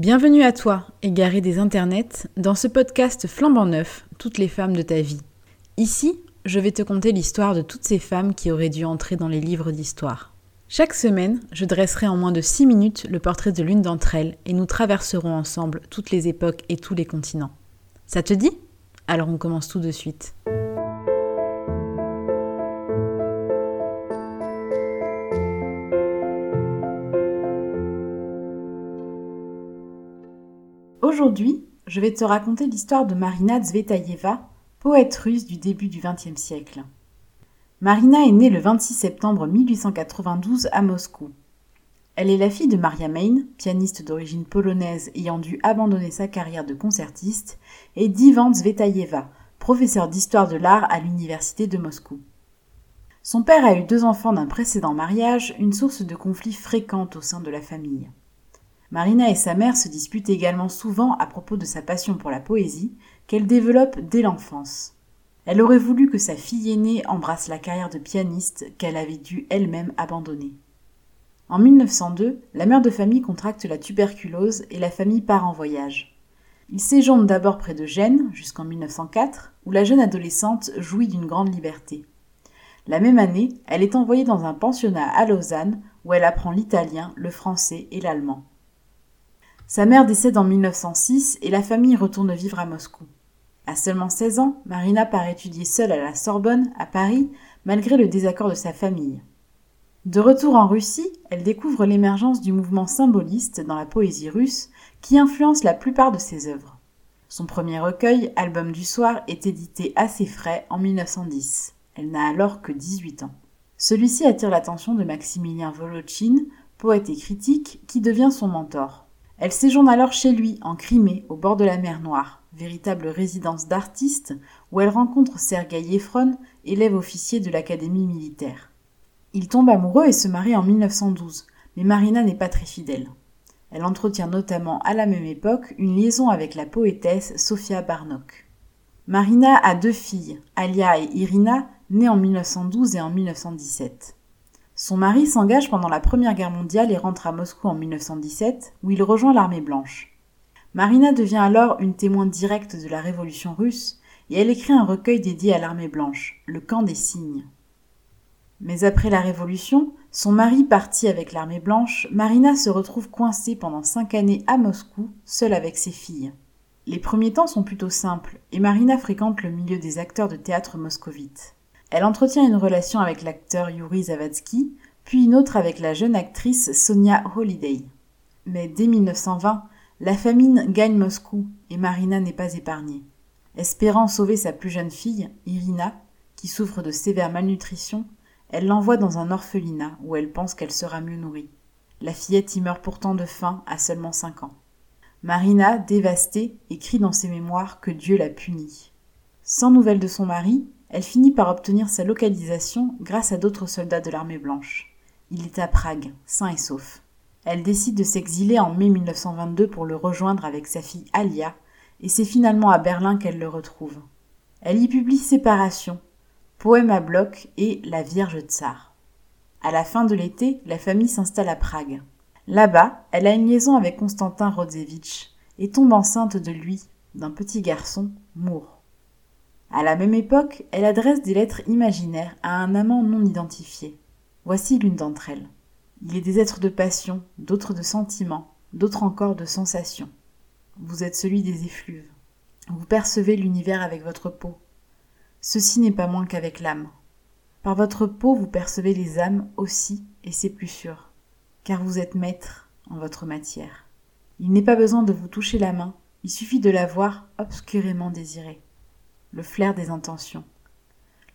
Bienvenue à toi, égaré des internets, dans ce podcast flambant neuf, toutes les femmes de ta vie. Ici, je vais te conter l'histoire de toutes ces femmes qui auraient dû entrer dans les livres d'histoire. Chaque semaine, je dresserai en moins de 6 minutes le portrait de l'une d'entre elles et nous traverserons ensemble toutes les époques et tous les continents. Ça te dit? Alors on commence tout de suite. Aujourd'hui, je vais te raconter l'histoire de Marina Zvetaeva, poète russe du début du XXe siècle. Marina est née le 26 septembre 1892 à Moscou. Elle est la fille de Maria Main, pianiste d'origine polonaise ayant dû abandonner sa carrière de concertiste, et d'Ivan Zvetaeva, professeur d'histoire de l'art à l'université de Moscou. Son père a eu deux enfants d'un précédent mariage, une source de conflits fréquente au sein de la famille. Marina et sa mère se disputent également souvent à propos de sa passion pour la poésie, qu'elle développe dès l'enfance. Elle aurait voulu que sa fille aînée embrasse la carrière de pianiste qu'elle avait dû elle-même abandonner. En 1902, la mère de famille contracte la tuberculose et la famille part en voyage. Ils séjournent d'abord près de Gênes jusqu'en 1904, où la jeune adolescente jouit d'une grande liberté. La même année, elle est envoyée dans un pensionnat à Lausanne où elle apprend l'italien, le français et l'allemand. Sa mère décède en 1906 et la famille retourne vivre à Moscou. À seulement 16 ans, Marina part étudier seule à la Sorbonne, à Paris, malgré le désaccord de sa famille. De retour en Russie, elle découvre l'émergence du mouvement symboliste dans la poésie russe qui influence la plupart de ses œuvres. Son premier recueil, Album du soir, est édité assez frais en 1910. Elle n'a alors que 18 ans. Celui-ci attire l'attention de Maximilien Volotchine, poète et critique, qui devient son mentor. Elle séjourne alors chez lui, en Crimée, au bord de la mer Noire, véritable résidence d'artiste où elle rencontre Sergei Efron, élève officier de l'Académie militaire. Il tombe amoureux et se marie en 1912, mais Marina n'est pas très fidèle. Elle entretient notamment à la même époque une liaison avec la poétesse Sofia Barnok. Marina a deux filles, Alia et Irina, nées en 1912 et en 1917. Son mari s'engage pendant la Première Guerre mondiale et rentre à Moscou en 1917, où il rejoint l'armée blanche. Marina devient alors une témoin directe de la révolution russe et elle écrit un recueil dédié à l'armée blanche, Le camp des cygnes. Mais après la révolution, son mari parti avec l'armée blanche, Marina se retrouve coincée pendant cinq années à Moscou, seule avec ses filles. Les premiers temps sont plutôt simples, et Marina fréquente le milieu des acteurs de théâtre moscovites. Elle entretient une relation avec l'acteur Yuri Zavadsky, puis une autre avec la jeune actrice Sonia Holiday. Mais dès 1920, la famine gagne Moscou et Marina n'est pas épargnée. Espérant sauver sa plus jeune fille, Irina, qui souffre de sévère malnutrition, elle l'envoie dans un orphelinat où elle pense qu'elle sera mieux nourrie. La fillette y meurt pourtant de faim à seulement cinq ans. Marina, dévastée, écrit dans ses mémoires que Dieu l'a punie. Sans nouvelles de son mari, elle finit par obtenir sa localisation grâce à d'autres soldats de l'armée blanche. Il est à Prague, sain et sauf. Elle décide de s'exiler en mai 1922 pour le rejoindre avec sa fille Alia, et c'est finalement à Berlin qu'elle le retrouve. Elle y publie Séparation, Poème à bloc et La Vierge Tsar. À la fin de l'été, la famille s'installe à Prague. Là-bas, elle a une liaison avec Constantin Rodzevitch et tombe enceinte de lui, d'un petit garçon, Moore. À la même époque, elle adresse des lettres imaginaires à un amant non identifié. Voici l'une d'entre elles. Il est des êtres de passion, d'autres de sentiments, d'autres encore de sensations. Vous êtes celui des effluves. Vous percevez l'univers avec votre peau. Ceci n'est pas moins qu'avec l'âme. Par votre peau, vous percevez les âmes aussi, et c'est plus sûr, car vous êtes maître en votre matière. Il n'est pas besoin de vous toucher la main, il suffit de la voir obscurément désirée le flair des intentions,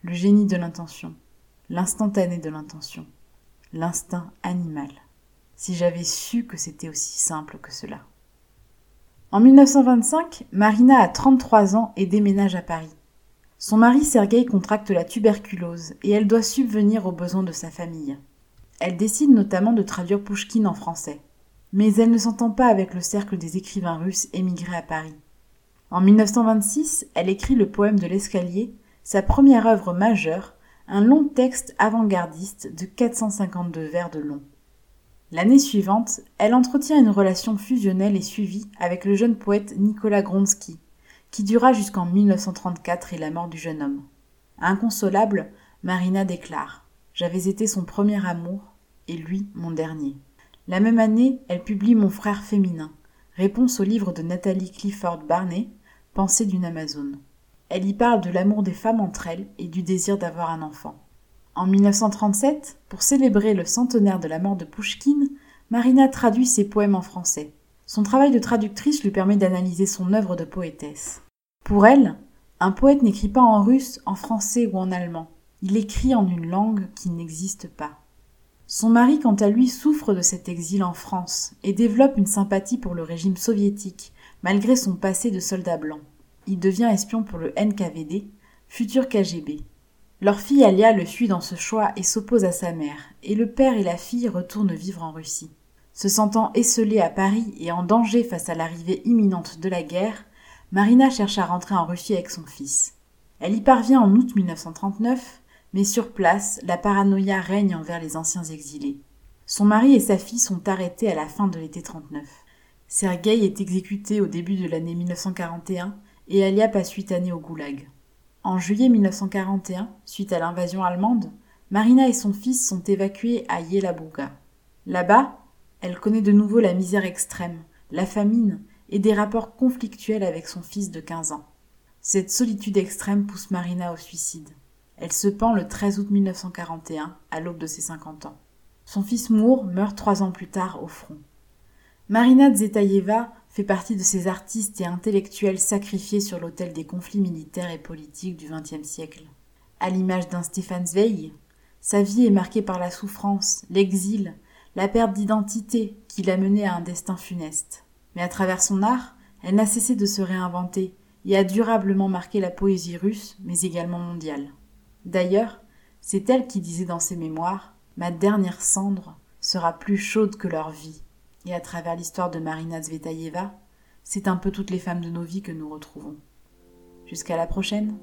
le génie de l'intention, l'instantané de l'intention, l'instinct animal. Si j'avais su que c'était aussi simple que cela. En 1925, Marina a 33 ans et déménage à Paris. Son mari Sergueï contracte la tuberculose et elle doit subvenir aux besoins de sa famille. Elle décide notamment de traduire Pouchkine en français. Mais elle ne s'entend pas avec le cercle des écrivains russes émigrés à Paris. En 1926, elle écrit le poème de l'escalier, sa première œuvre majeure, un long texte avant-gardiste de 452 vers de long. L'année suivante, elle entretient une relation fusionnelle et suivie avec le jeune poète Nicolas Gronsky, qui dura jusqu'en 1934 et la mort du jeune homme. Inconsolable, Marina déclare J'avais été son premier amour et lui mon dernier. La même année, elle publie Mon frère féminin, réponse au livre de Nathalie Clifford Barney, Pensée d'une Amazone. Elle y parle de l'amour des femmes entre elles et du désir d'avoir un enfant. En 1937, pour célébrer le centenaire de la mort de Pouchkine, Marina traduit ses poèmes en français. Son travail de traductrice lui permet d'analyser son œuvre de poétesse. Pour elle, un poète n'écrit pas en russe, en français ou en allemand. Il écrit en une langue qui n'existe pas. Son mari, quant à lui, souffre de cet exil en France et développe une sympathie pour le régime soviétique, malgré son passé de soldat blanc. Il devient espion pour le NKVD, futur KGB. Leur fille Alia le suit dans ce choix et s'oppose à sa mère, et le père et la fille retournent vivre en Russie. Se sentant esselée à Paris et en danger face à l'arrivée imminente de la guerre, Marina cherche à rentrer en Russie avec son fils. Elle y parvient en août 1939, mais sur place, la paranoïa règne envers les anciens exilés. Son mari et sa fille sont arrêtés à la fin de l'été 39. Sergueï est exécuté au début de l'année 1941 et Alia passe huit années au goulag. En juillet 1941, suite à l'invasion allemande, Marina et son fils sont évacués à Yelabuga. Là-bas, elle connaît de nouveau la misère extrême, la famine et des rapports conflictuels avec son fils de 15 ans. Cette solitude extrême pousse Marina au suicide. Elle se pend le 13 août 1941, à l'aube de ses 50 ans. Son fils Moore meurt trois ans plus tard au front. Marina Tsvetaeva fait partie de ces artistes et intellectuels sacrifiés sur l'autel des conflits militaires et politiques du XXe siècle. À l'image d'un Stéphane Zweig, sa vie est marquée par la souffrance, l'exil, la perte d'identité qui l'a menée à un destin funeste. Mais à travers son art, elle n'a cessé de se réinventer et a durablement marqué la poésie russe, mais également mondiale. D'ailleurs, c'est elle qui disait dans ses mémoires Ma dernière cendre sera plus chaude que leur vie et à travers l'histoire de Marina Zvetaeva, c'est un peu toutes les femmes de nos vies que nous retrouvons. Jusqu'à la prochaine